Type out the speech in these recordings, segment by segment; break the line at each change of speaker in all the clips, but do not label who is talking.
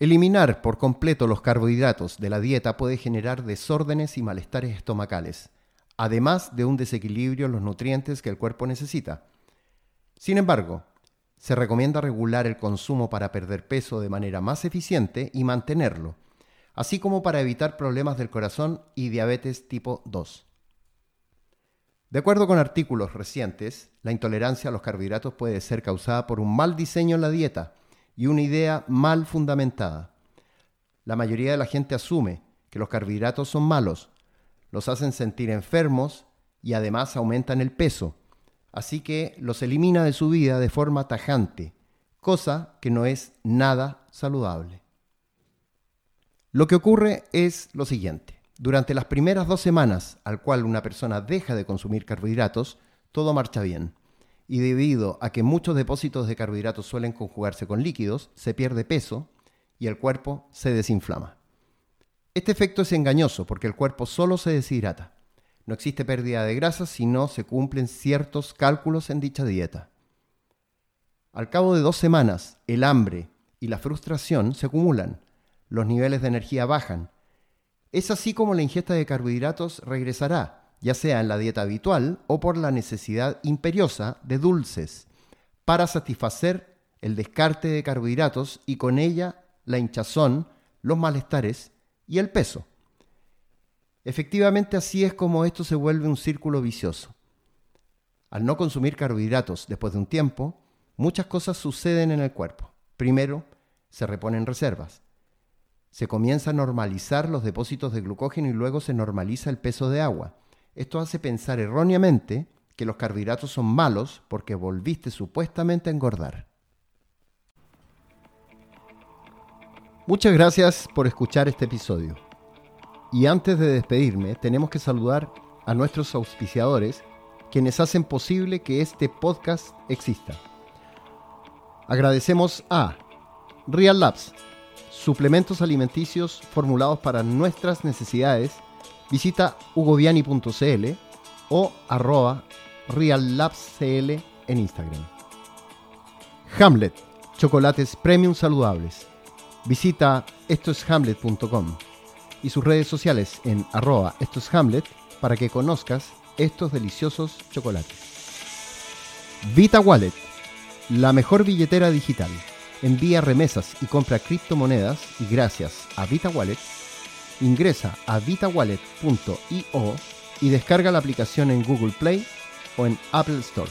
Eliminar por completo los carbohidratos de la dieta puede generar desórdenes y malestares estomacales, además de un desequilibrio en los nutrientes que el cuerpo necesita. Sin embargo, se recomienda regular el consumo para perder peso de manera más eficiente y mantenerlo, así como para evitar problemas del corazón y diabetes tipo 2. De acuerdo con artículos recientes, la intolerancia a los carbohidratos puede ser causada por un mal diseño en la dieta y una idea mal fundamentada. La mayoría de la gente asume que los carbohidratos son malos, los hacen sentir enfermos y además aumentan el peso, así que los elimina de su vida de forma tajante, cosa que no es nada saludable. Lo que ocurre es lo siguiente. Durante las primeras dos semanas al cual una persona deja de consumir carbohidratos, todo marcha bien. Y debido a que muchos depósitos de carbohidratos suelen conjugarse con líquidos, se pierde peso y el cuerpo se desinflama. Este efecto es engañoso porque el cuerpo solo se deshidrata. No existe pérdida de grasa si no se cumplen ciertos cálculos en dicha dieta. Al cabo de dos semanas, el hambre y la frustración se acumulan, los niveles de energía bajan. Es así como la ingesta de carbohidratos regresará, ya sea en la dieta habitual o por la necesidad imperiosa de dulces, para satisfacer el descarte de carbohidratos y con ella la hinchazón, los malestares y el peso. Efectivamente así es como esto se vuelve un círculo vicioso. Al no consumir carbohidratos después de un tiempo, muchas cosas suceden en el cuerpo. Primero, se reponen reservas. Se comienza a normalizar los depósitos de glucógeno y luego se normaliza el peso de agua. Esto hace pensar erróneamente que los carbohidratos son malos porque volviste supuestamente a engordar. Muchas gracias por escuchar este episodio. Y antes de despedirme, tenemos que saludar a nuestros auspiciadores, quienes hacen posible que este podcast exista. Agradecemos a Real Labs, suplementos alimenticios formulados para nuestras necesidades. Visita hugoviani.cl o arroba reallabscl en Instagram. Hamlet, chocolates premium saludables. Visita estoeshamlet.com y sus redes sociales en arroba esto Hamlet para que conozcas estos deliciosos chocolates. Vita Wallet, la mejor billetera digital. Envía remesas y compra criptomonedas y gracias a Vita Wallet, ingresa a vitawallet.io y descarga la aplicación en Google Play o en Apple Store.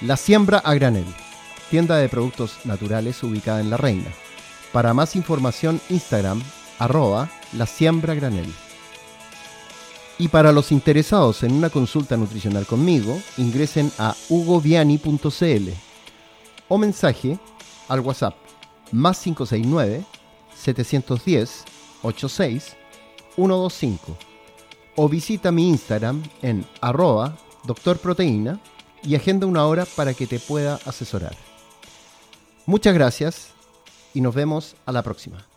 La siembra a granel, tienda de productos naturales ubicada en La Reina para más información, Instagram, arroba la siembra granel. Y para los interesados en una consulta nutricional conmigo, ingresen a hugoviani.cl o mensaje al WhatsApp más 569 710 86 125 o visita mi Instagram en arroba doctorproteína y agenda una hora para que te pueda asesorar. Muchas gracias y nos vemos a la próxima.